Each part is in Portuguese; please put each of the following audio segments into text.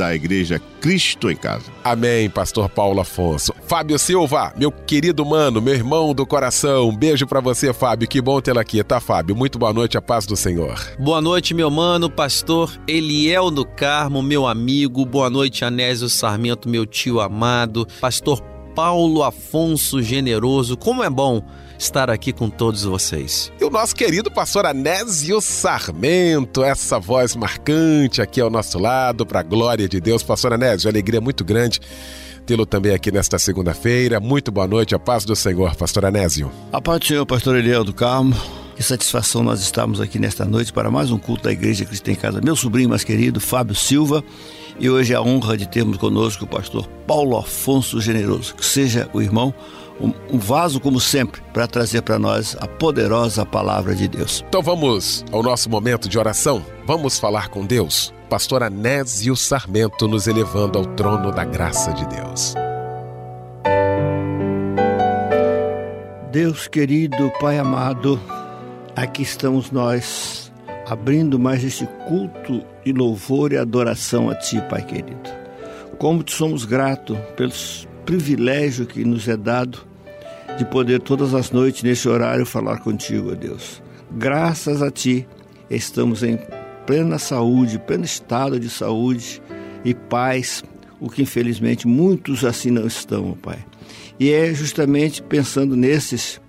da Igreja Cristo em Casa. Amém, Pastor Paulo Afonso. Fábio Silva, meu querido mano, meu irmão do coração, um beijo para você, Fábio. Que bom tê-lo aqui, tá, Fábio? Muito boa noite, a paz do Senhor. Boa noite, meu mano, Pastor Eliel do Carmo, meu amigo. Boa noite, Anésio Sarmento, meu tio amado. Pastor Paulo Afonso Generoso. Como é bom estar aqui com todos vocês. E o nosso querido pastor Anésio Sarmento, essa voz marcante aqui ao nosso lado, para a glória de Deus. Pastor Anésio, alegria muito grande tê-lo também aqui nesta segunda-feira. Muito boa noite, a paz do Senhor, pastor Anésio. A paz do Senhor, pastor Eliel do Carmo. Que satisfação nós estamos aqui nesta noite para mais um culto da Igreja Cristã em Casa. Meu sobrinho mais querido, Fábio Silva. E hoje é a honra de termos conosco o pastor Paulo Afonso Generoso. Que seja o irmão um, vaso, como sempre, para trazer para nós a poderosa palavra de Deus. Então vamos ao nosso momento de oração. Vamos falar com Deus. Pastor Anésio Sarmento nos elevando ao trono da graça de Deus. Deus querido, Pai amado, aqui estamos nós abrindo mais este culto de louvor e adoração a Ti, Pai querido. Como te somos gratos pelo privilégio que nos é dado de poder todas as noites nesse horário falar contigo, ó Deus. Graças a Ti estamos em plena saúde, pleno estado de saúde e paz, o que infelizmente muitos assim não estão, Pai. E é justamente pensando nesses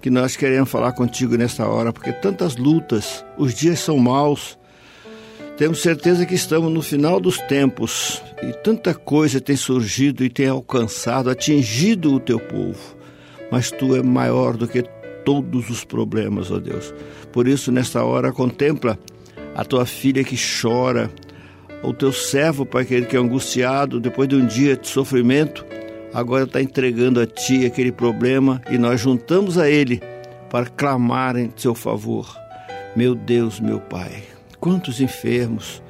que nós queremos falar contigo nesta hora, porque tantas lutas, os dias são maus. Temos certeza que estamos no final dos tempos e tanta coisa tem surgido e tem alcançado, atingido o teu povo mas tu é maior do que todos os problemas, ó Deus. Por isso, nesta hora, contempla a tua filha que chora, o teu servo, Pai querido, que é angustiado depois de um dia de sofrimento, agora está entregando a ti aquele problema e nós juntamos a ele para clamar em seu favor. Meu Deus, meu Pai, quantos enfermos!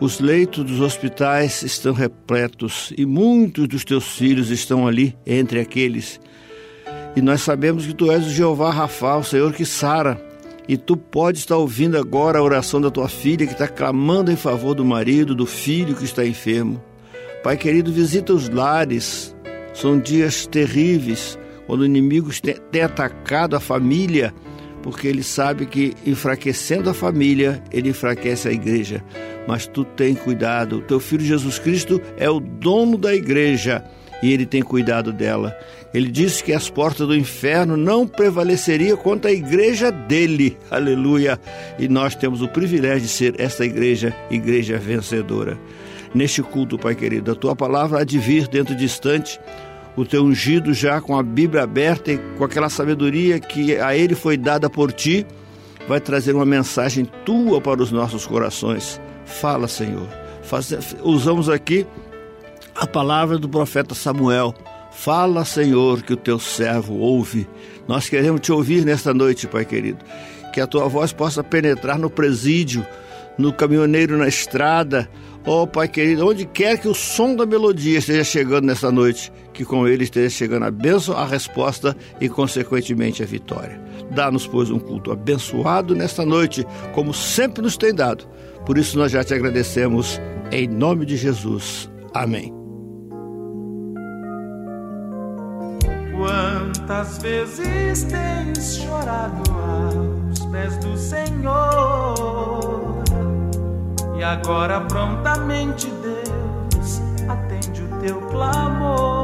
Os leitos dos hospitais estão repletos e muitos dos teus filhos estão ali entre aqueles e nós sabemos que tu és o Jeová Rafa, o Senhor que sara. E tu pode estar ouvindo agora a oração da tua filha que está clamando em favor do marido, do filho que está enfermo. Pai querido, visita os lares. São dias terríveis quando o inimigo tem atacado a família, porque ele sabe que enfraquecendo a família, ele enfraquece a igreja. Mas tu tem cuidado. Teu filho Jesus Cristo é o dono da igreja e ele tem cuidado dela. Ele disse que as portas do inferno não prevaleceriam contra a igreja dele. Aleluia! E nós temos o privilégio de ser esta igreja, igreja vencedora. Neste culto, Pai querido, a tua palavra há de vir dentro de instante, o teu ungido já com a Bíblia aberta e com aquela sabedoria que a ele foi dada por ti, vai trazer uma mensagem tua para os nossos corações. Fala, Senhor. Faz, usamos aqui a palavra do profeta Samuel. Fala, Senhor, que o teu servo ouve. Nós queremos te ouvir nesta noite, Pai querido. Que a tua voz possa penetrar no presídio, no caminhoneiro na estrada. Oh, Pai querido, onde quer que o som da melodia esteja chegando nesta noite, que com ele esteja chegando a bênção, a resposta e, consequentemente, a vitória. Dá-nos, pois, um culto abençoado nesta noite, como sempre nos tem dado. Por isso, nós já te agradecemos, em nome de Jesus. Amém. Quantas vezes tens chorado aos pés do Senhor? E agora prontamente Deus atende o teu clamor.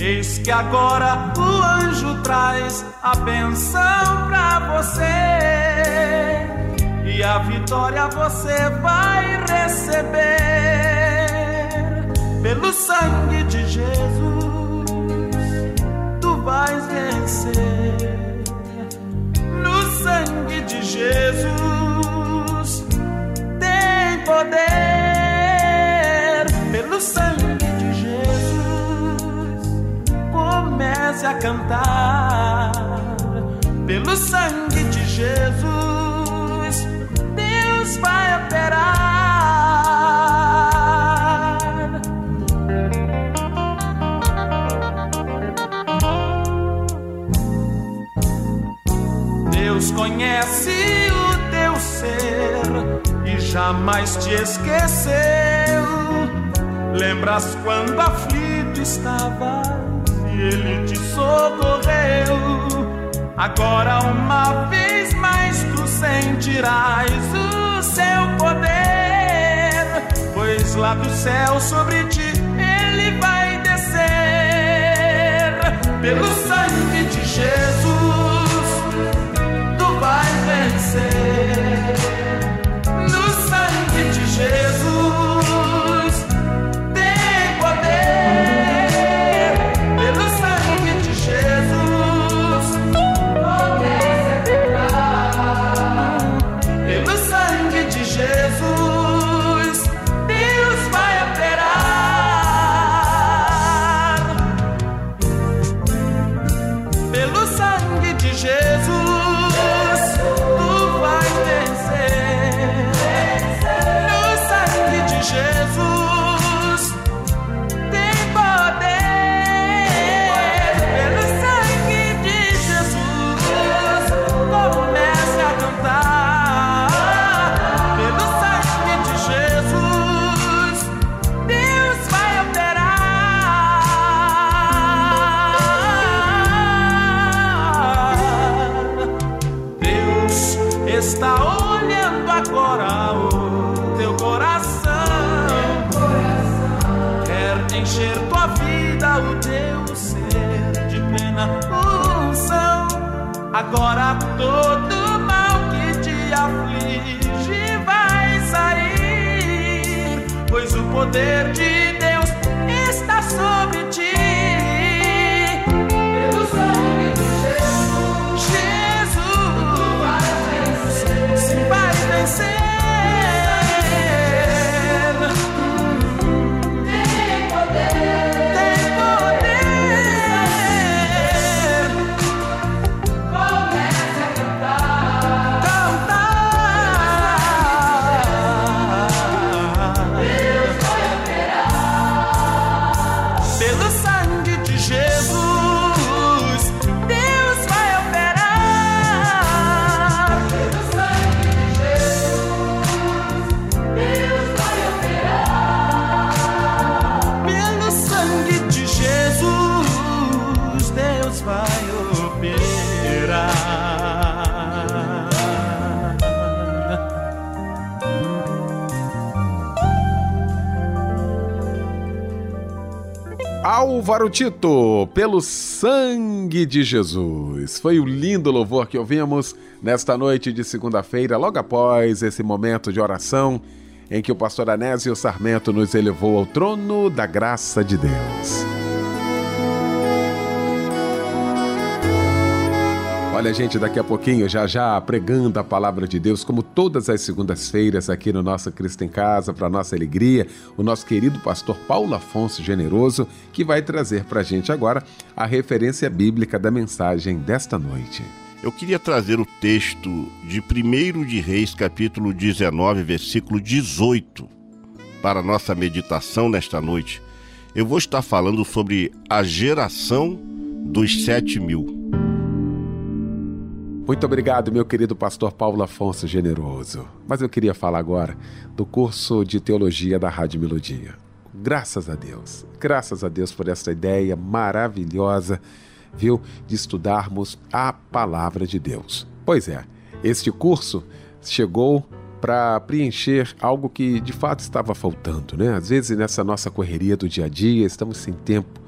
Eis que agora o anjo traz a benção pra você. E a vitória você vai receber pelo sangue de Jesus vais vencer. No sangue de Jesus tem poder. Comece a cantar. Pelo sangue de Jesus, Deus vai operar. Deus conhece o teu ser e jamais te esqueceu. Lembras quando aflito estavas e ele te socorreu. Agora, uma vez mais, tu sentirás o seu poder, pois lá do céu sobre ti ele vai descer pelo sangue de Jesus vai vencer. Álvaro Tito, pelo sangue de Jesus. Foi o lindo louvor que ouvimos nesta noite de segunda-feira, logo após esse momento de oração em que o pastor Anésio Sarmento nos elevou ao trono da graça de Deus. Olha, gente, daqui a pouquinho, já já pregando a palavra de Deus, como todas as segundas-feiras aqui no nosso Cristo em Casa, para nossa alegria, o nosso querido pastor Paulo Afonso Generoso, que vai trazer para a gente agora a referência bíblica da mensagem desta noite. Eu queria trazer o texto de 1 de Reis, capítulo 19, versículo 18, para nossa meditação nesta noite. Eu vou estar falando sobre a geração dos sete mil. Muito obrigado, meu querido pastor Paulo Afonso Generoso. Mas eu queria falar agora do curso de teologia da Rádio Melodia. Graças a Deus, graças a Deus por essa ideia maravilhosa viu, de estudarmos a palavra de Deus. Pois é, este curso chegou para preencher algo que de fato estava faltando, né? Às vezes nessa nossa correria do dia a dia, estamos sem tempo,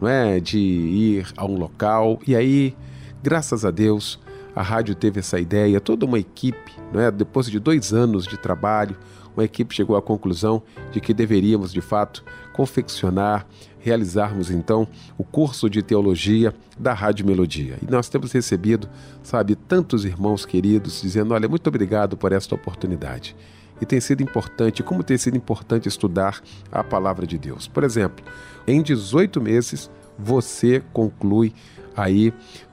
não é, de ir a um local e aí, graças a Deus, a rádio teve essa ideia, toda uma equipe, não é? Depois de dois anos de trabalho, uma equipe chegou à conclusão de que deveríamos de fato confeccionar, realizarmos então o curso de teologia da Rádio Melodia. E nós temos recebido, sabe, tantos irmãos queridos dizendo: olha, muito obrigado por esta oportunidade. E tem sido importante, como tem sido importante estudar a palavra de Deus. Por exemplo, em 18 meses você conclui aí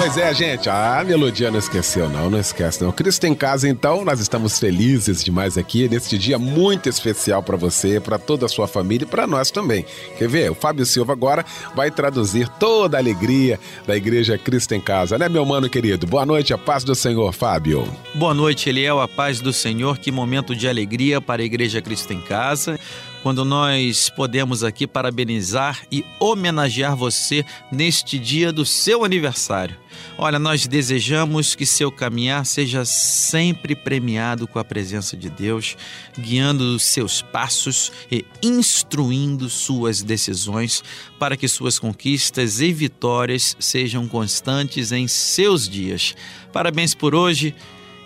Pois é, gente, a melodia não esqueceu, não, não esquece, não. Cristo em casa, então, nós estamos felizes demais aqui neste dia muito especial para você, para toda a sua família e para nós também. Quer ver? O Fábio Silva agora vai traduzir toda a alegria da Igreja Cristo em Casa, né, meu mano querido? Boa noite, a paz do Senhor, Fábio. Boa noite, Eliel, a paz do Senhor. Que momento de alegria para a Igreja Cristo em Casa quando nós podemos aqui parabenizar e homenagear você neste dia do seu aniversário. Olha, nós desejamos que seu caminhar seja sempre premiado com a presença de Deus, guiando os seus passos e instruindo suas decisões, para que suas conquistas e vitórias sejam constantes em seus dias. Parabéns por hoje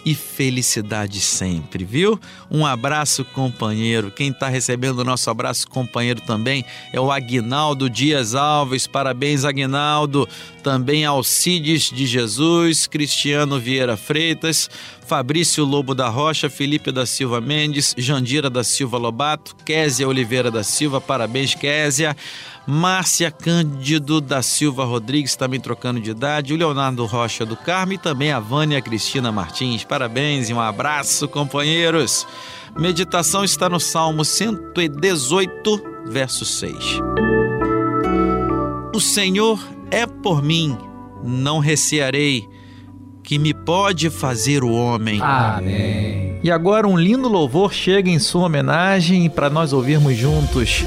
e felicidade sempre, viu? Um abraço, companheiro. Quem está recebendo o nosso abraço, companheiro, também é o Aguinaldo Dias Alves. Parabéns, Aguinaldo. Também Alcides de Jesus, Cristiano Vieira Freitas, Fabrício Lobo da Rocha, Felipe da Silva Mendes, Jandira da Silva Lobato, Késia Oliveira da Silva. Parabéns, Késia. Márcia Cândido da Silva Rodrigues, também trocando de idade, o Leonardo Rocha do Carmo e também a Vânia Cristina Martins. Parabéns e um abraço, companheiros. Meditação está no Salmo 118, verso 6. O Senhor é por mim, não recearei. Que me pode fazer o homem. Amém. E agora um lindo louvor chega em sua homenagem para nós ouvirmos juntos.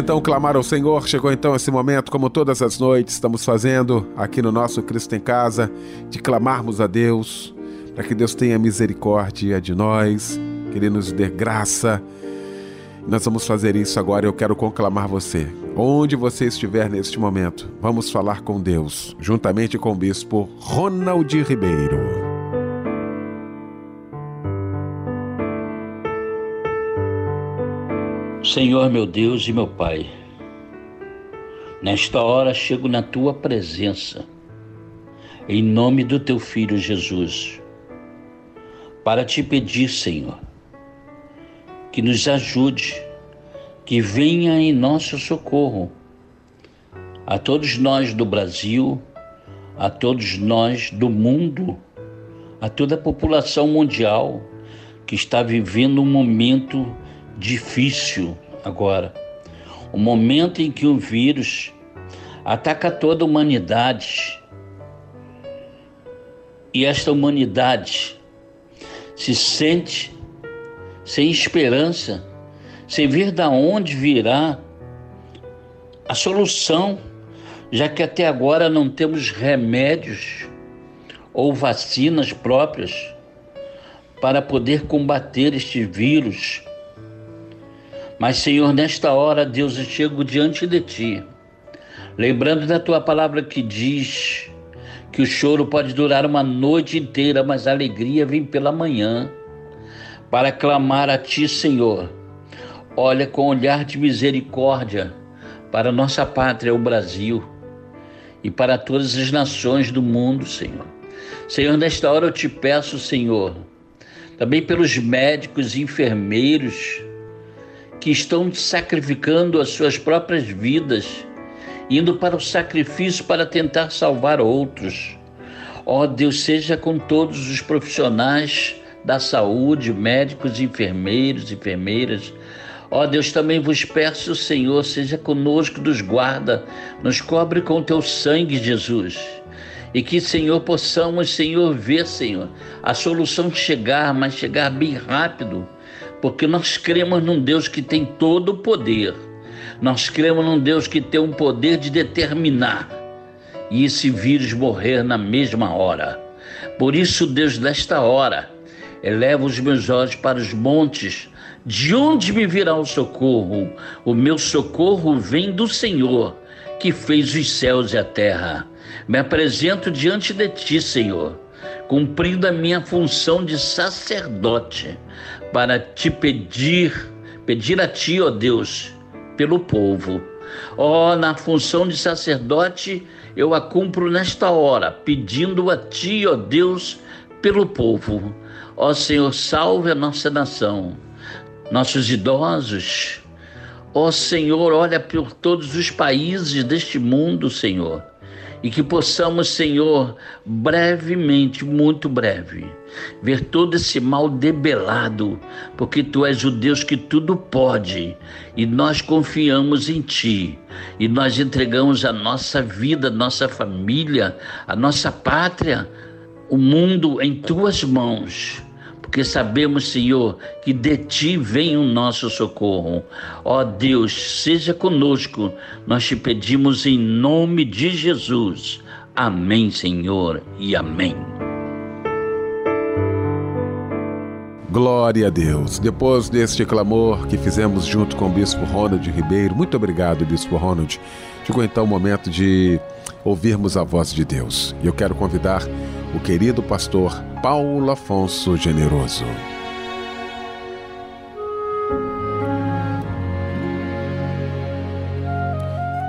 Então clamar ao Senhor. Chegou então esse momento, como todas as noites estamos fazendo aqui no nosso Cristo em Casa, de clamarmos a Deus, para que Deus tenha misericórdia de nós, que Ele nos dê graça. Nós vamos fazer isso agora. Eu quero conclamar você. Onde você estiver neste momento, vamos falar com Deus, juntamente com o bispo Ronald Ribeiro. Senhor meu Deus e meu Pai, nesta hora chego na tua presença, em nome do teu filho Jesus, para te pedir, Senhor, que nos ajude, que venha em nosso socorro a todos nós do Brasil, a todos nós do mundo, a toda a população mundial que está vivendo um momento difícil agora. O momento em que o vírus ataca toda a humanidade. E esta humanidade se sente sem esperança, sem ver da onde virá a solução, já que até agora não temos remédios ou vacinas próprias para poder combater este vírus mas, Senhor, nesta hora, Deus, eu chego diante de Ti, lembrando da Tua palavra que diz que o choro pode durar uma noite inteira, mas a alegria vem pela manhã, para clamar a Ti, Senhor. Olha com olhar de misericórdia para nossa pátria, o Brasil, e para todas as nações do mundo, Senhor. Senhor, nesta hora eu te peço, Senhor, também pelos médicos e enfermeiros, que estão sacrificando as suas próprias vidas, indo para o sacrifício para tentar salvar outros. Ó oh, Deus, seja com todos os profissionais da saúde, médicos, enfermeiros, enfermeiras. Ó oh, Deus, também vos peço, Senhor, seja conosco, nos guarda, nos cobre com teu sangue, Jesus. E que, Senhor, possamos, Senhor, ver, Senhor, a solução chegar, mas chegar bem rápido porque nós cremos num Deus que tem todo o poder. Nós cremos num Deus que tem o poder de determinar e esse vírus morrer na mesma hora. Por isso, Deus, desta hora, eleva os meus olhos para os montes. De onde me virá o socorro? O meu socorro vem do Senhor, que fez os céus e a terra. Me apresento diante de ti, Senhor, cumprindo a minha função de sacerdote para te pedir, pedir a ti, ó Deus, pelo povo. Ó, na função de sacerdote, eu a cumpro nesta hora, pedindo a ti, ó Deus, pelo povo. Ó Senhor, salve a nossa nação, nossos idosos. Ó Senhor, olha por todos os países deste mundo, Senhor e que possamos, Senhor, brevemente, muito breve, ver todo esse mal debelado, porque Tu és o Deus que tudo pode e nós confiamos em Ti e nós entregamos a nossa vida, nossa família, a nossa pátria, o mundo em Tuas mãos porque sabemos, Senhor, que de ti vem o nosso socorro. Ó Deus, seja conosco, nós te pedimos em nome de Jesus. Amém, Senhor, e amém. Glória a Deus. Depois deste clamor que fizemos junto com o Bispo Ronald Ribeiro, muito obrigado, Bispo Ronald. Chegou então o momento de ouvirmos a voz de Deus. E eu quero convidar o querido pastor Paulo Afonso Generoso.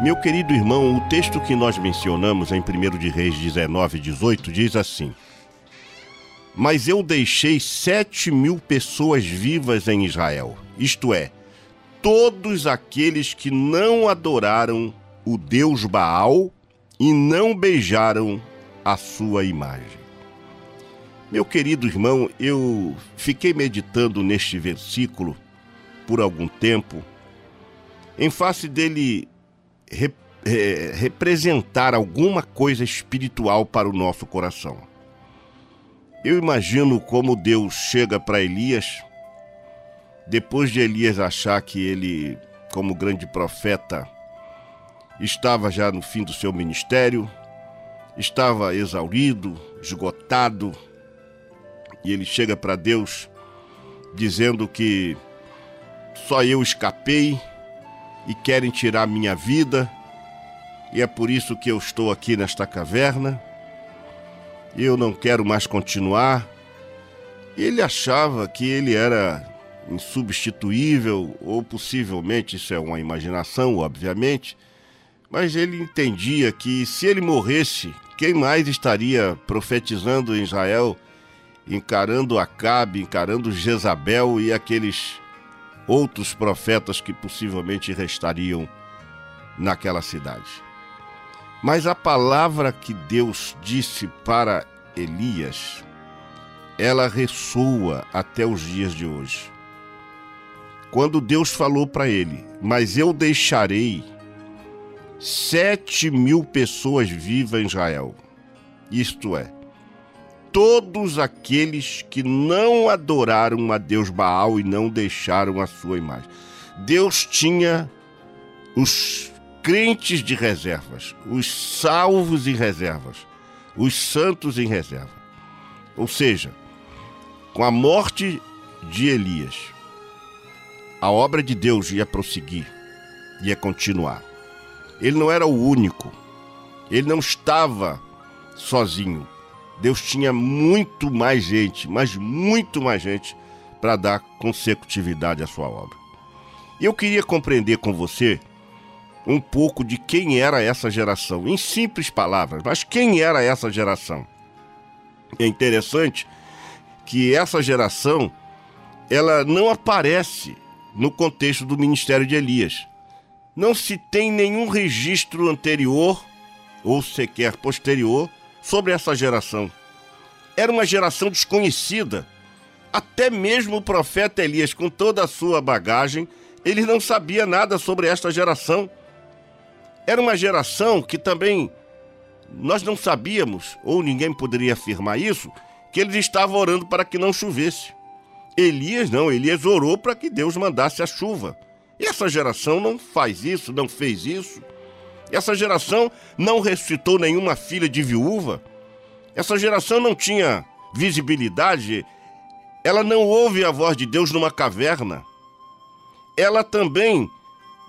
Meu querido irmão, o texto que nós mencionamos em 1 de Reis 19, 18 diz assim: Mas eu deixei sete mil pessoas vivas em Israel, isto é, todos aqueles que não adoraram o Deus Baal e não beijaram a sua imagem. Meu querido irmão, eu fiquei meditando neste versículo por algum tempo, em face dele rep é, representar alguma coisa espiritual para o nosso coração. Eu imagino como Deus chega para Elias, depois de Elias achar que ele como grande profeta, estava já no fim do seu ministério, estava exaurido, esgotado, e ele chega para Deus dizendo que só eu escapei e querem tirar minha vida, e é por isso que eu estou aqui nesta caverna. Eu não quero mais continuar. Ele achava que ele era insubstituível, ou possivelmente isso é uma imaginação, obviamente, mas ele entendia que se ele morresse, quem mais estaria profetizando em Israel, encarando Acabe, encarando Jezabel e aqueles outros profetas que possivelmente restariam naquela cidade. Mas a palavra que Deus disse para Elias, ela ressoa até os dias de hoje. Quando Deus falou para ele: Mas eu deixarei sete mil pessoas vivas em Israel, isto é, todos aqueles que não adoraram a Deus Baal e não deixaram a sua imagem. Deus tinha os crentes de reservas, os salvos em reservas, os santos em reserva. Ou seja, com a morte de Elias, a obra de Deus ia prosseguir, ia continuar. Ele não era o único, ele não estava sozinho. Deus tinha muito mais gente, mas muito mais gente para dar consecutividade à sua obra. Eu queria compreender com você um pouco de quem era essa geração, em simples palavras, mas quem era essa geração? É interessante que essa geração ela não aparece no contexto do ministério de Elias. Não se tem nenhum registro anterior ou sequer posterior sobre essa geração. Era uma geração desconhecida. Até mesmo o profeta Elias, com toda a sua bagagem, ele não sabia nada sobre esta geração. Era uma geração que também nós não sabíamos, ou ninguém poderia afirmar isso, que eles estavam orando para que não chovesse. Elias não, Elias orou para que Deus mandasse a chuva. E essa geração não faz isso, não fez isso. Essa geração não ressuscitou nenhuma filha de viúva. Essa geração não tinha visibilidade, ela não ouve a voz de Deus numa caverna. Ela também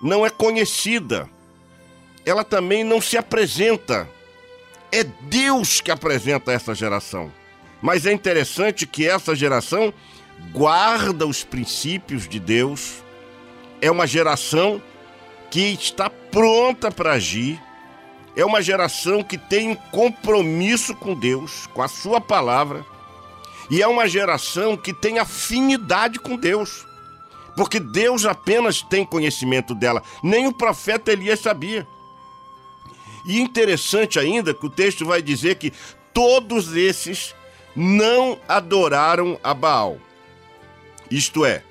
não é conhecida. Ela também não se apresenta. É Deus que apresenta essa geração. Mas é interessante que essa geração guarda os princípios de Deus. É uma geração que está pronta para agir é uma geração que tem um compromisso com Deus, com a Sua palavra, e é uma geração que tem afinidade com Deus, porque Deus apenas tem conhecimento dela, nem o profeta Elias sabia. E interessante ainda que o texto vai dizer que todos esses não adoraram a Baal, isto é,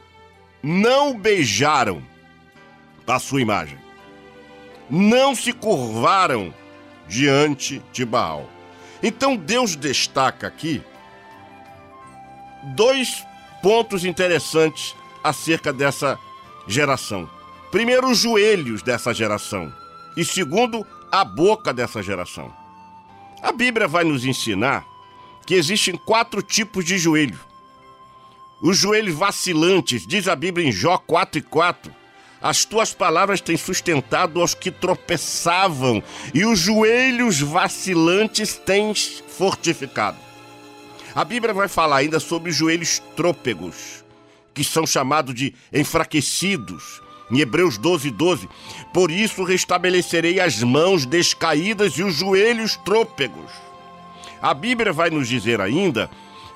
não beijaram a sua imagem não se curvaram diante de Baal. Então Deus destaca aqui dois pontos interessantes acerca dessa geração. Primeiro, os joelhos dessa geração. E segundo, a boca dessa geração. A Bíblia vai nos ensinar que existem quatro tipos de joelho. Os joelhos vacilantes, diz a Bíblia em Jó 4 e 4, as tuas palavras têm sustentado aos que tropeçavam, e os joelhos vacilantes tens fortificado. A Bíblia vai falar ainda sobre os joelhos trôpegos, que são chamados de enfraquecidos. Em Hebreus 12, 12. Por isso restabelecerei as mãos descaídas e os joelhos trôpegos. A Bíblia vai nos dizer ainda,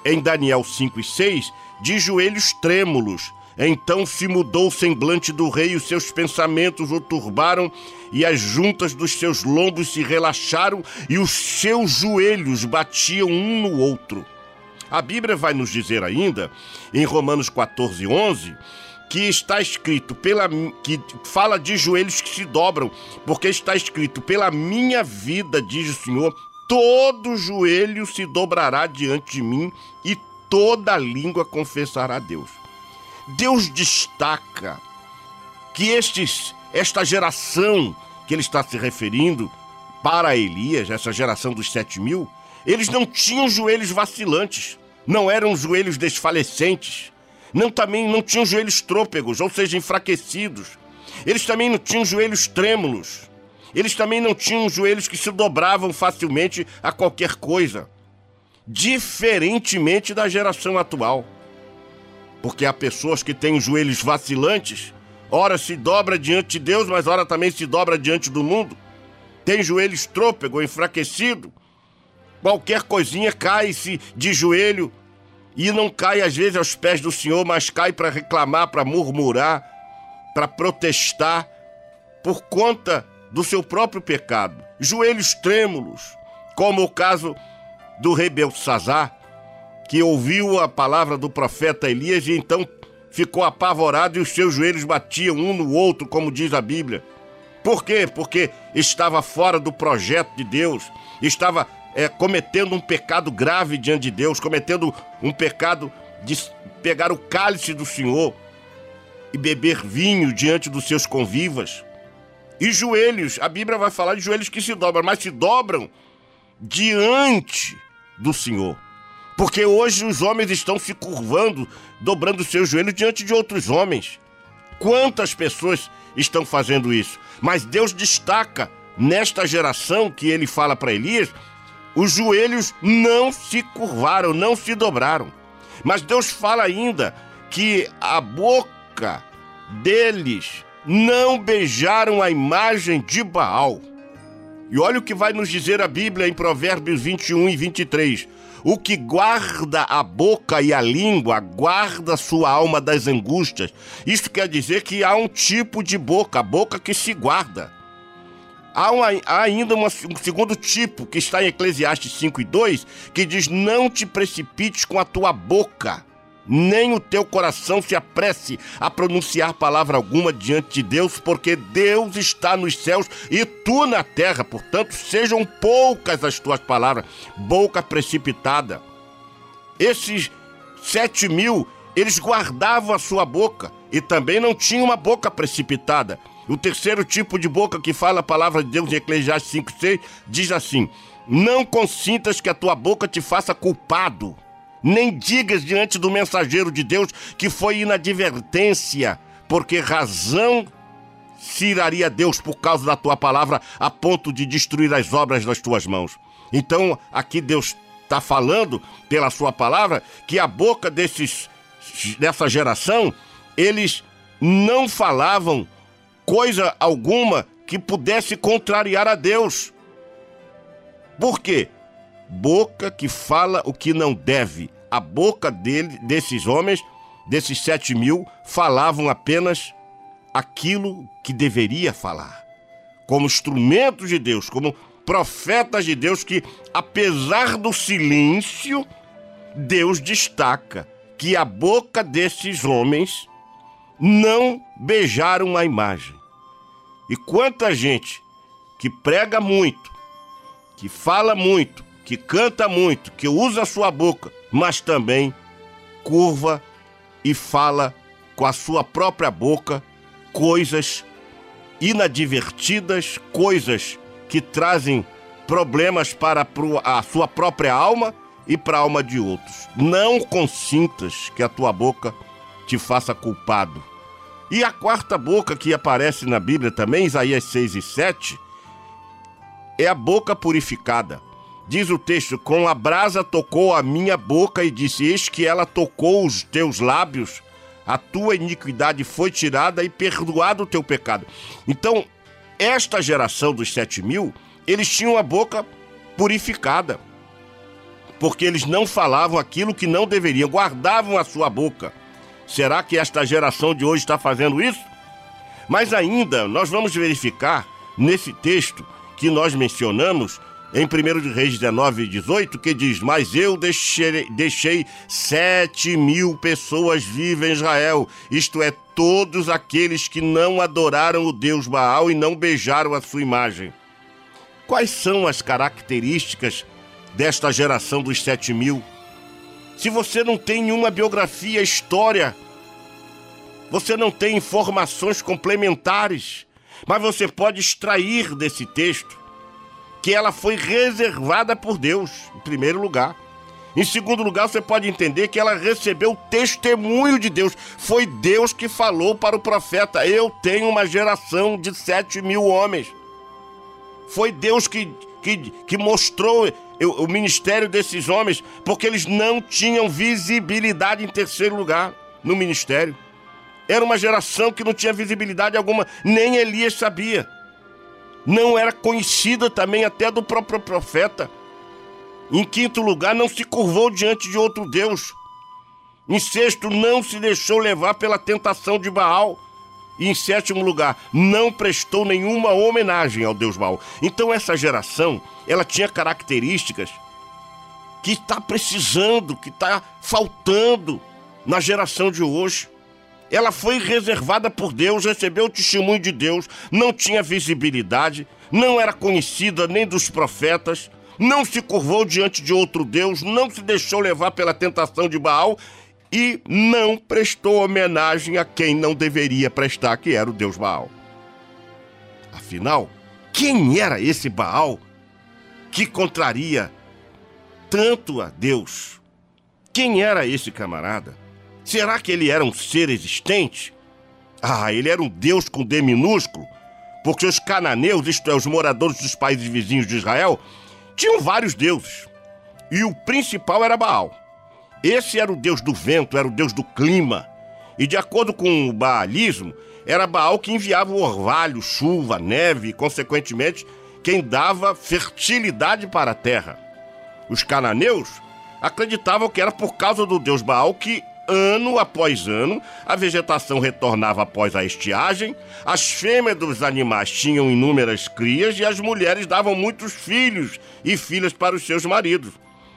em Daniel 5 e 6, de joelhos trêmulos, então se mudou o semblante do rei, os seus pensamentos o turbaram, e as juntas dos seus lombos se relaxaram, e os seus joelhos batiam um no outro. A Bíblia vai nos dizer ainda, em Romanos 14, 11, que está escrito pela que fala de joelhos que se dobram, porque está escrito pela minha vida, diz o Senhor, todo joelho se dobrará diante de mim e toda língua confessará a Deus. Deus destaca que estes, esta geração que ele está se referindo para Elias, essa geração dos sete mil, eles não tinham joelhos vacilantes, não eram joelhos desfalecentes, não também não tinham joelhos trôpegos, ou seja, enfraquecidos. Eles também não tinham joelhos trêmulos. Eles também não tinham joelhos que se dobravam facilmente a qualquer coisa. Diferentemente da geração atual. Porque há pessoas que têm os joelhos vacilantes, ora se dobra diante de Deus, mas ora também se dobra diante do mundo. Tem joelhos trôpego, enfraquecido. Qualquer coisinha cai-se de joelho e não cai às vezes aos pés do Senhor, mas cai para reclamar, para murmurar, para protestar por conta do seu próprio pecado. Joelhos trêmulos, como o caso do rei Belsazar, que ouviu a palavra do profeta Elias e então ficou apavorado e os seus joelhos batiam um no outro, como diz a Bíblia. Por quê? Porque estava fora do projeto de Deus, estava é, cometendo um pecado grave diante de Deus, cometendo um pecado de pegar o cálice do Senhor e beber vinho diante dos seus convivas. E joelhos, a Bíblia vai falar de joelhos que se dobram, mas se dobram diante do Senhor. Porque hoje os homens estão se curvando, dobrando seus joelhos diante de outros homens. Quantas pessoas estão fazendo isso? Mas Deus destaca nesta geração que ele fala para Elias, os joelhos não se curvaram, não se dobraram. Mas Deus fala ainda que a boca deles não beijaram a imagem de Baal. E olha o que vai nos dizer a Bíblia em Provérbios 21 e 23. O que guarda a boca e a língua, guarda sua alma das angústias. Isso quer dizer que há um tipo de boca, a boca que se guarda. Há, há ainda uma, um segundo tipo, que está em Eclesiastes 5 e 2, que diz: Não te precipites com a tua boca nem o teu coração se apresse a pronunciar palavra alguma diante de Deus, porque Deus está nos céus e tu na terra. Portanto, sejam poucas as tuas palavras, boca precipitada. Esses sete mil, eles guardavam a sua boca e também não tinham uma boca precipitada. O terceiro tipo de boca que fala a palavra de Deus em Eclesiastes 5,6 diz assim: Não consintas que a tua boca te faça culpado nem digas diante do mensageiro de Deus que foi inadvertência, porque razão se iraria Deus por causa da tua palavra a ponto de destruir as obras das tuas mãos. Então, aqui Deus está falando pela sua palavra que a boca desses dessa geração, eles não falavam coisa alguma que pudesse contrariar a Deus. Por quê? Boca que fala o que não deve, a boca dele, desses homens, desses sete mil, falavam apenas aquilo que deveria falar. Como instrumentos de Deus, como profetas de Deus, que apesar do silêncio, Deus destaca que a boca desses homens não beijaram a imagem. E quanta gente que prega muito, que fala muito, que canta muito, que usa a sua boca, mas também curva e fala com a sua própria boca coisas inadvertidas, coisas que trazem problemas para a sua própria alma e para a alma de outros. Não consintas que a tua boca te faça culpado. E a quarta boca que aparece na Bíblia também, Isaías 6 e 7, é a boca purificada. Diz o texto: Com a brasa tocou a minha boca e disse: Eis que ela tocou os teus lábios, a tua iniquidade foi tirada e perdoado o teu pecado. Então, esta geração dos sete mil, eles tinham a boca purificada, porque eles não falavam aquilo que não deveriam, guardavam a sua boca. Será que esta geração de hoje está fazendo isso? Mas ainda, nós vamos verificar nesse texto que nós mencionamos em 1 de Reis 19, 18, que diz: Mas eu deixei, deixei sete mil pessoas vivas em Israel, isto é, todos aqueles que não adoraram o Deus Baal e não beijaram a sua imagem. Quais são as características desta geração dos sete mil? Se você não tem nenhuma biografia, história Você não tem informações complementares, mas você pode extrair desse texto que ela foi reservada por Deus, em primeiro lugar. Em segundo lugar, você pode entender que ela recebeu o testemunho de Deus. Foi Deus que falou para o profeta: Eu tenho uma geração de sete mil homens. Foi Deus que, que, que mostrou o ministério desses homens, porque eles não tinham visibilidade em terceiro lugar no ministério. Era uma geração que não tinha visibilidade alguma, nem Elias sabia. Não era conhecida também até do próprio profeta. Em quinto lugar, não se curvou diante de outro Deus. Em sexto, não se deixou levar pela tentação de Baal. E em sétimo lugar, não prestou nenhuma homenagem ao Deus Baal. Então essa geração, ela tinha características que está precisando, que está faltando na geração de hoje. Ela foi reservada por Deus, recebeu o testemunho de Deus, não tinha visibilidade, não era conhecida nem dos profetas, não se curvou diante de outro Deus, não se deixou levar pela tentação de Baal e não prestou homenagem a quem não deveria prestar, que era o Deus Baal. Afinal, quem era esse Baal que contraria tanto a Deus? Quem era esse camarada? Será que ele era um ser existente? Ah, ele era um Deus com D minúsculo? Porque os cananeus, isto é, os moradores dos países vizinhos de Israel, tinham vários deuses. E o principal era Baal. Esse era o deus do vento, era o deus do clima. E de acordo com o baalismo, era Baal que enviava o orvalho, chuva, neve e, consequentemente, quem dava fertilidade para a terra. Os cananeus acreditavam que era por causa do deus Baal que, ano após ano, a vegetação retornava após a estiagem, as fêmeas dos animais tinham inúmeras crias e as mulheres davam muitos filhos e filhas para os seus maridos.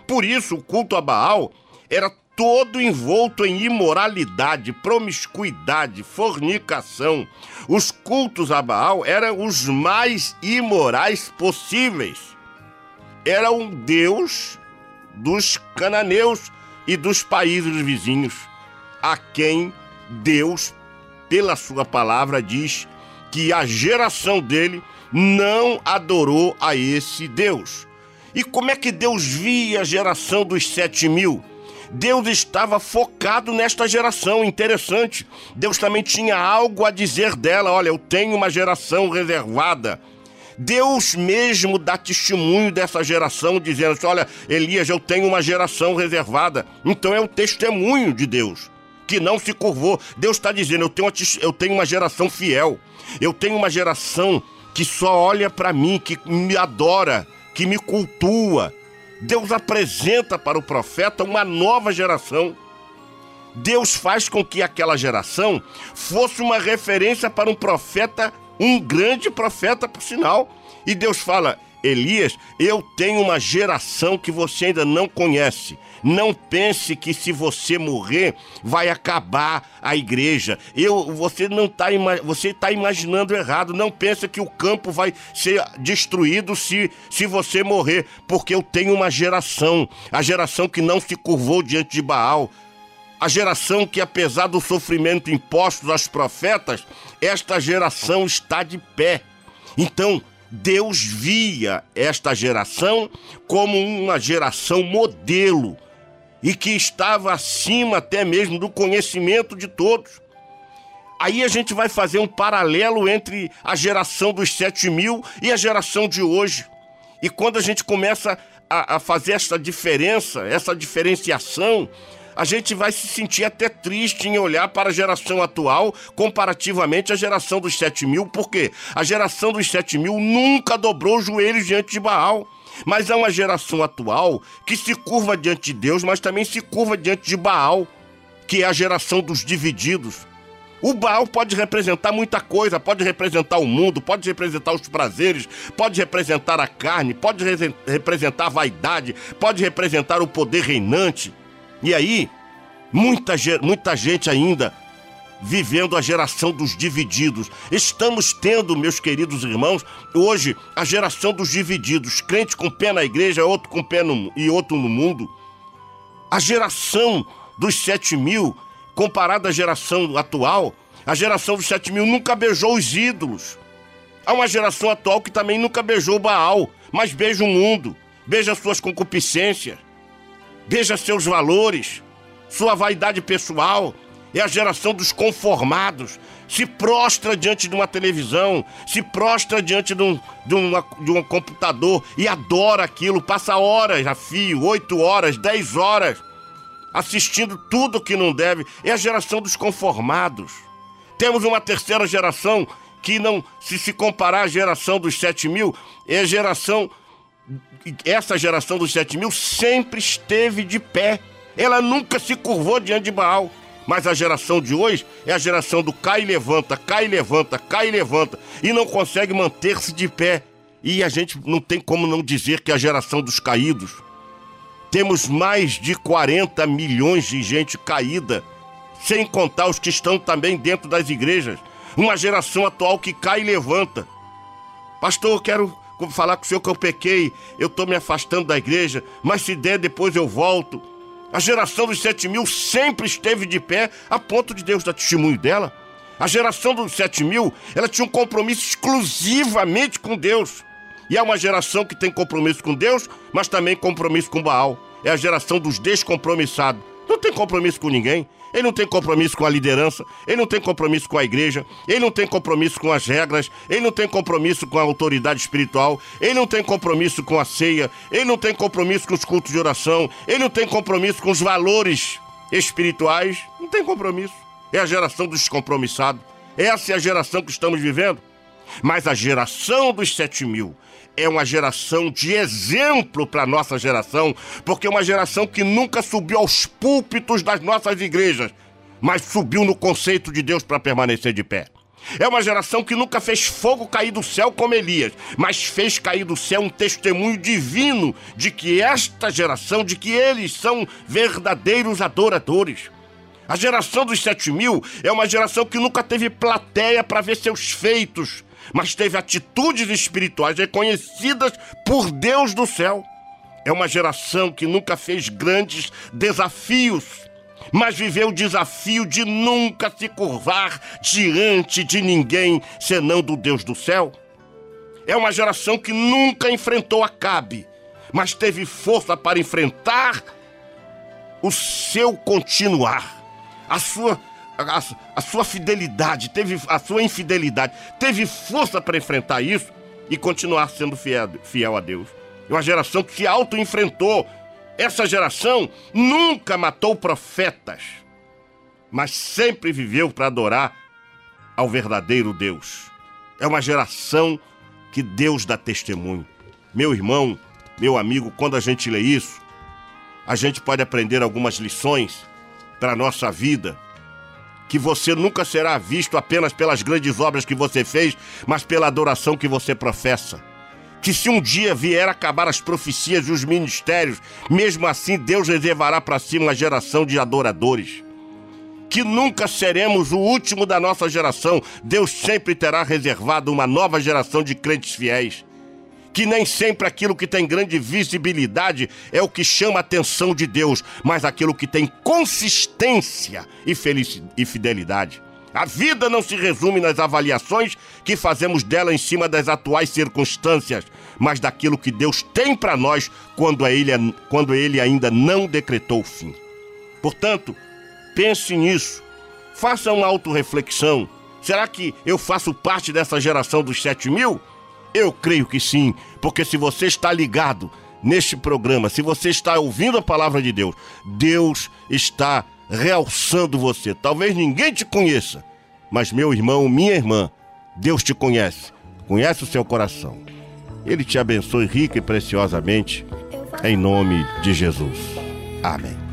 Por isso, o culto a Baal era todo envolto em imoralidade, promiscuidade, fornicação. Os cultos a Baal eram os mais imorais possíveis. Era um deus dos cananeus e dos países vizinhos, a quem Deus, pela sua palavra, diz que a geração dele não adorou a esse Deus. E como é que Deus via a geração dos sete mil? Deus estava focado nesta geração, interessante. Deus também tinha algo a dizer dela. Olha, eu tenho uma geração reservada. Deus mesmo dá testemunho dessa geração, dizendo assim: Olha, Elias, eu tenho uma geração reservada. Então é o testemunho de Deus, que não se curvou. Deus está dizendo: eu tenho, uma, eu tenho uma geração fiel. Eu tenho uma geração que só olha para mim, que me adora, que me cultua, Deus apresenta para o profeta uma nova geração. Deus faz com que aquela geração fosse uma referência para um profeta, um grande profeta, por sinal. E Deus fala: Elias, eu tenho uma geração que você ainda não conhece. Não pense que se você morrer vai acabar a igreja. Eu, você não está você está imaginando errado. Não pense que o campo vai ser destruído se, se você morrer, porque eu tenho uma geração, a geração que não se curvou diante de Baal. A geração que, apesar do sofrimento imposto aos profetas, esta geração está de pé. Então, Deus via esta geração como uma geração modelo e que estava acima até mesmo do conhecimento de todos. Aí a gente vai fazer um paralelo entre a geração dos sete mil e a geração de hoje. E quando a gente começa a, a fazer essa diferença, essa diferenciação, a gente vai se sentir até triste em olhar para a geração atual comparativamente à geração dos sete mil, porque a geração dos sete mil nunca dobrou os joelhos diante de Baal. Mas há uma geração atual que se curva diante de Deus, mas também se curva diante de Baal, que é a geração dos divididos. O Baal pode representar muita coisa, pode representar o mundo, pode representar os prazeres, pode representar a carne, pode re representar a vaidade, pode representar o poder reinante. E aí, muita, muita gente ainda vivendo a geração dos divididos. Estamos tendo, meus queridos irmãos, hoje a geração dos divididos, crente com pé na igreja, outro com pé no, e outro no mundo. A geração dos sete mil comparado à geração atual, a geração dos 7 mil nunca beijou os ídolos. Há uma geração atual que também nunca beijou Baal, mas beija o mundo, beija suas concupiscências, beija seus valores, sua vaidade pessoal. É a geração dos conformados. Se prostra diante de uma televisão, se prostra diante de um, de, uma, de um computador e adora aquilo, passa horas a fio, oito horas, dez horas, assistindo tudo que não deve. É a geração dos conformados. Temos uma terceira geração que não, se se comparar à geração dos 7 mil, é a geração. Essa geração dos 7 mil sempre esteve de pé. Ela nunca se curvou diante de Baal. Mas a geração de hoje é a geração do cai e levanta, cai e levanta, cai e levanta. E não consegue manter-se de pé. E a gente não tem como não dizer que é a geração dos caídos. Temos mais de 40 milhões de gente caída sem contar os que estão também dentro das igrejas. Uma geração atual que cai e levanta. Pastor, eu quero falar com o senhor que eu pequei, eu estou me afastando da igreja, mas se der, depois eu volto. A geração dos sete mil sempre esteve de pé a ponto de Deus dar testemunho dela. A geração dos sete mil, ela tinha um compromisso exclusivamente com Deus. E é uma geração que tem compromisso com Deus, mas também compromisso com Baal. É a geração dos descompromissados. Não tem compromisso com ninguém. Ele não tem compromisso com a liderança, ele não tem compromisso com a igreja, ele não tem compromisso com as regras, ele não tem compromisso com a autoridade espiritual, ele não tem compromisso com a ceia, ele não tem compromisso com os cultos de oração, ele não tem compromisso com os valores espirituais, não tem compromisso. É a geração dos descompromissados. Essa é a geração que estamos vivendo. Mas a geração dos sete mil é uma geração de exemplo para a nossa geração, porque é uma geração que nunca subiu aos púlpitos das nossas igrejas, mas subiu no conceito de Deus para permanecer de pé. É uma geração que nunca fez fogo cair do céu como Elias, mas fez cair do céu um testemunho divino de que esta geração, de que eles são verdadeiros adoradores. A geração dos sete mil é uma geração que nunca teve plateia para ver seus feitos, mas teve atitudes espirituais reconhecidas por Deus do céu. É uma geração que nunca fez grandes desafios, mas viveu o desafio de nunca se curvar diante de ninguém senão do Deus do céu. É uma geração que nunca enfrentou Acabe, mas teve força para enfrentar o seu continuar, a sua a, a, sua fidelidade, teve a sua infidelidade, teve força para enfrentar isso e continuar sendo fiel, fiel a Deus. É uma geração que se auto-enfrentou. Essa geração nunca matou profetas, mas sempre viveu para adorar ao verdadeiro Deus. É uma geração que Deus dá testemunho. Meu irmão, meu amigo, quando a gente lê isso, a gente pode aprender algumas lições para a nossa vida que você nunca será visto apenas pelas grandes obras que você fez, mas pela adoração que você professa. Que se um dia vier acabar as profecias e os ministérios, mesmo assim Deus reservará para si uma geração de adoradores. Que nunca seremos o último da nossa geração, Deus sempre terá reservado uma nova geração de crentes fiéis que nem sempre aquilo que tem grande visibilidade é o que chama a atenção de Deus, mas aquilo que tem consistência e, e fidelidade. A vida não se resume nas avaliações que fazemos dela em cima das atuais circunstâncias, mas daquilo que Deus tem para nós quando ele, quando ele ainda não decretou o fim. Portanto, pense nisso, faça uma autorreflexão. Será que eu faço parte dessa geração dos sete mil? Eu creio que sim, porque se você está ligado neste programa, se você está ouvindo a palavra de Deus, Deus está realçando você. Talvez ninguém te conheça, mas meu irmão, minha irmã, Deus te conhece, conhece o seu coração. Ele te abençoe rica e preciosamente, em nome de Jesus. Amém.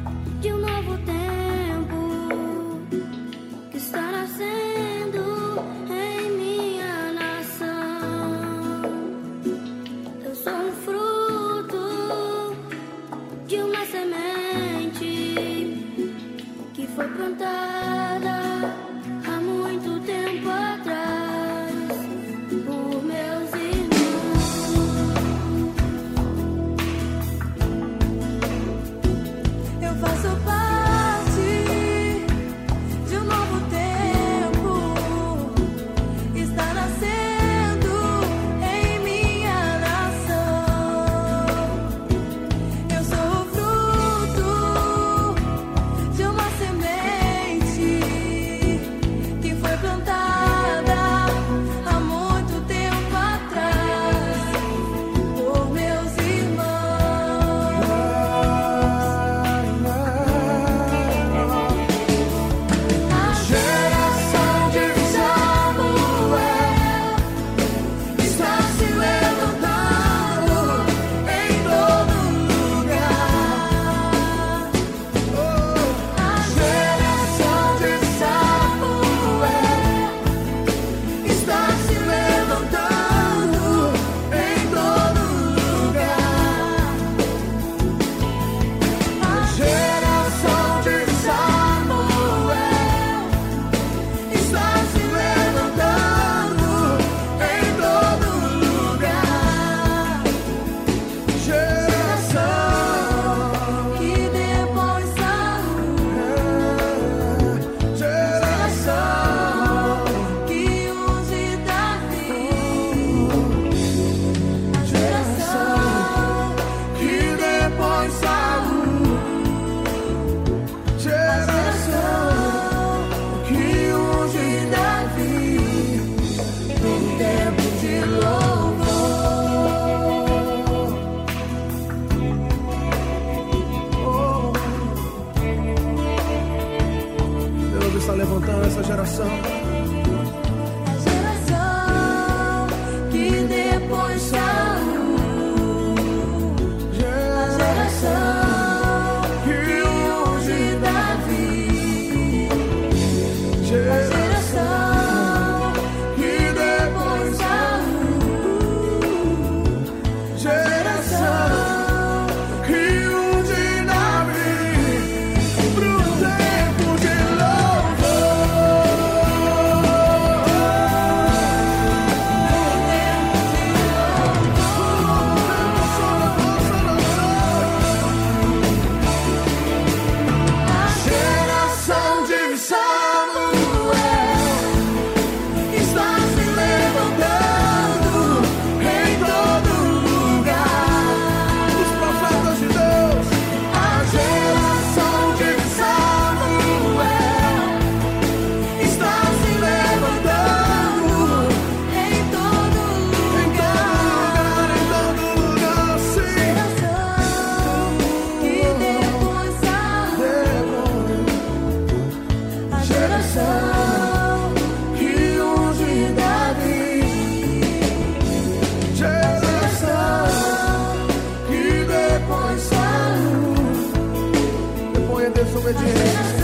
languages.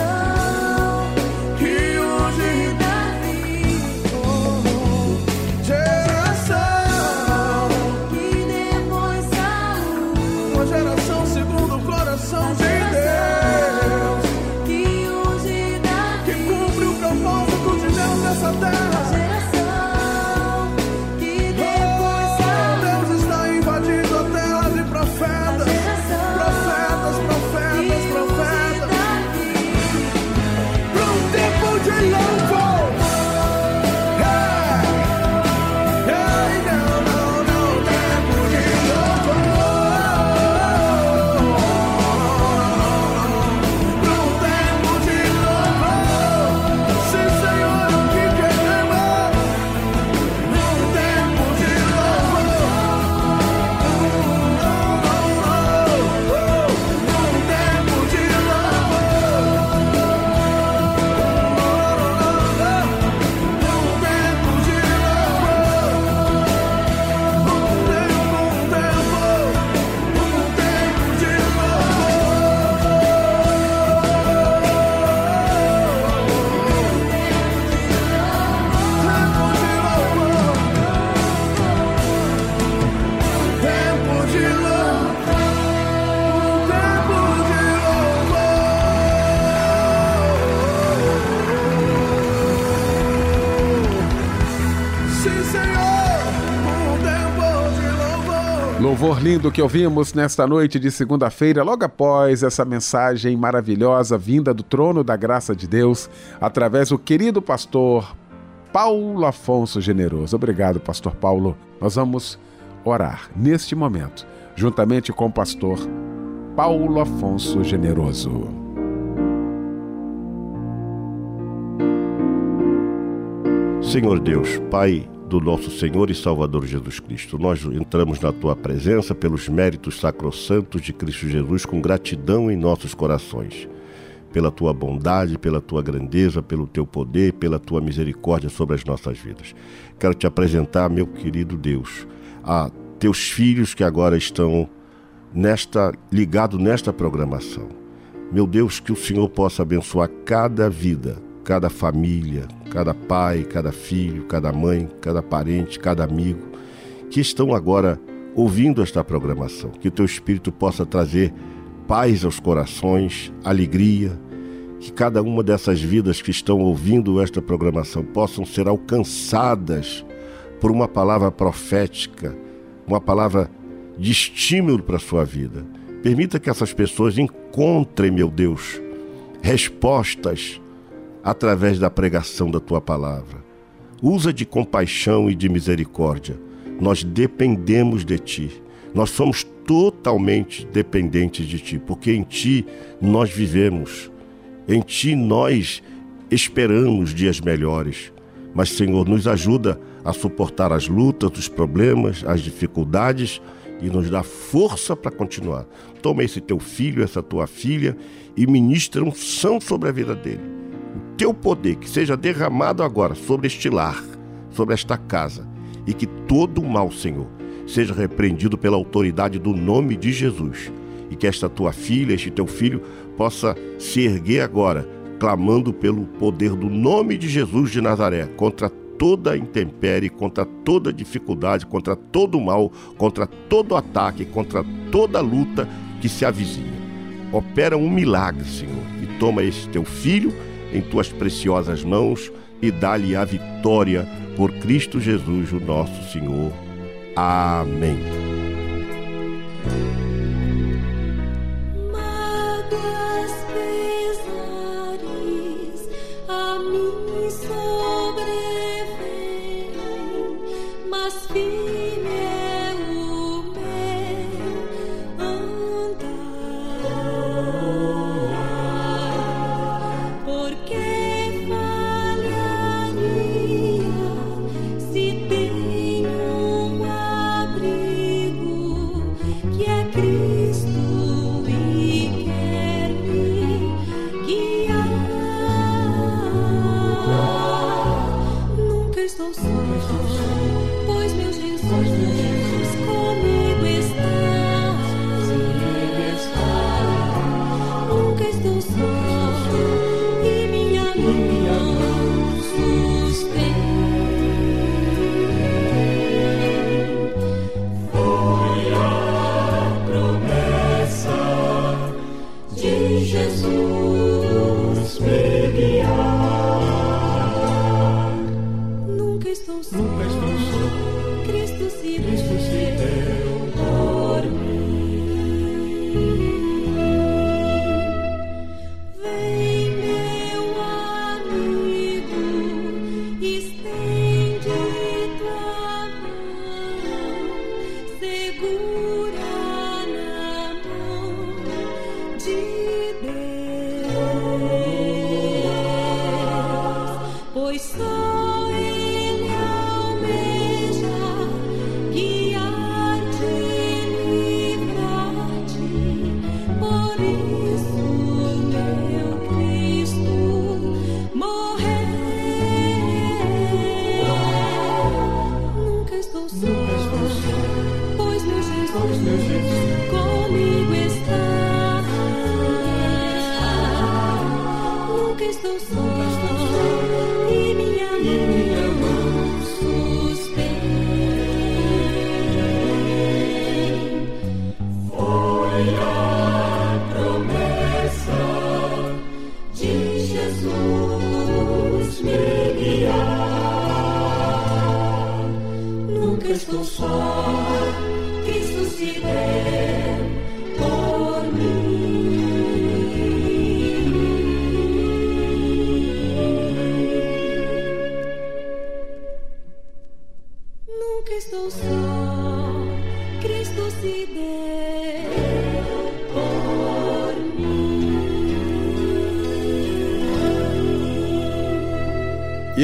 Louvor lindo que ouvimos nesta noite de segunda-feira, logo após essa mensagem maravilhosa vinda do trono da graça de Deus, através do querido pastor Paulo Afonso Generoso. Obrigado, pastor Paulo. Nós vamos orar neste momento, juntamente com o pastor Paulo Afonso Generoso. Senhor Deus, Pai do nosso Senhor e Salvador Jesus Cristo. Nós entramos na tua presença pelos méritos sacrossantos de Cristo Jesus com gratidão em nossos corações. Pela tua bondade, pela tua grandeza, pelo teu poder, pela tua misericórdia sobre as nossas vidas. Quero te apresentar, meu querido Deus, a teus filhos que agora estão nesta ligado nesta programação. Meu Deus, que o Senhor possa abençoar cada vida, cada família, cada pai, cada filho, cada mãe, cada parente, cada amigo que estão agora ouvindo esta programação. Que o teu espírito possa trazer paz aos corações, alegria, que cada uma dessas vidas que estão ouvindo esta programação possam ser alcançadas por uma palavra profética, uma palavra de estímulo para a sua vida. Permita que essas pessoas encontrem, meu Deus, respostas através da pregação da tua palavra. Usa de compaixão e de misericórdia. Nós dependemos de ti. Nós somos totalmente dependentes de ti, porque em ti nós vivemos. Em ti nós esperamos dias melhores. Mas, Senhor, nos ajuda a suportar as lutas, os problemas, as dificuldades e nos dá força para continuar. Toma esse teu filho, essa tua filha e ministra unção sobre a vida dele teu poder que seja derramado agora sobre este lar, sobre esta casa, e que todo mal, Senhor, seja repreendido pela autoridade do nome de Jesus, e que esta tua filha, este teu filho, possa se erguer agora, clamando pelo poder do nome de Jesus de Nazaré contra toda intempérie, contra toda dificuldade, contra todo mal, contra todo ataque, contra toda luta que se avizinha. Opera um milagre, Senhor, e toma esse teu filho em tuas preciosas mãos e dá-lhe a vitória por Cristo Jesus, o nosso Senhor. Amém.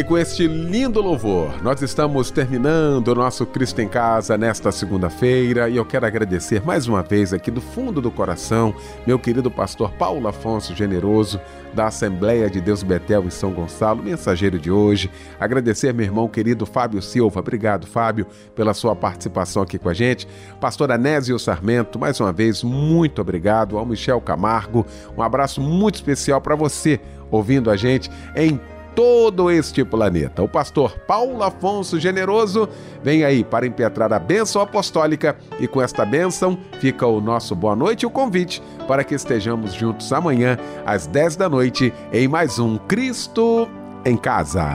Com este lindo louvor, nós estamos terminando o nosso Cristo em Casa nesta segunda-feira e eu quero agradecer mais uma vez aqui do fundo do coração meu querido pastor Paulo Afonso Generoso da Assembleia de Deus Betel em São Gonçalo, mensageiro de hoje. Agradecer meu irmão querido Fábio Silva. Obrigado, Fábio, pela sua participação aqui com a gente. Pastor Anésio Sarmento, mais uma vez, muito obrigado. Ao Michel Camargo, um abraço muito especial para você ouvindo a gente em todo este planeta. O pastor Paulo Afonso Generoso vem aí para impetrar a bênção apostólica e com esta bênção fica o nosso boa noite e o convite para que estejamos juntos amanhã às 10 da noite em mais um Cristo em Casa.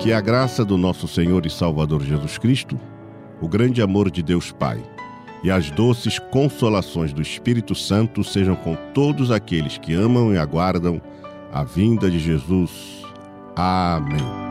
Que a graça do nosso Senhor e Salvador Jesus Cristo, o grande amor de Deus Pai e as doces consolações do Espírito Santo sejam com todos aqueles que amam e aguardam a vinda de Jesus. Amém.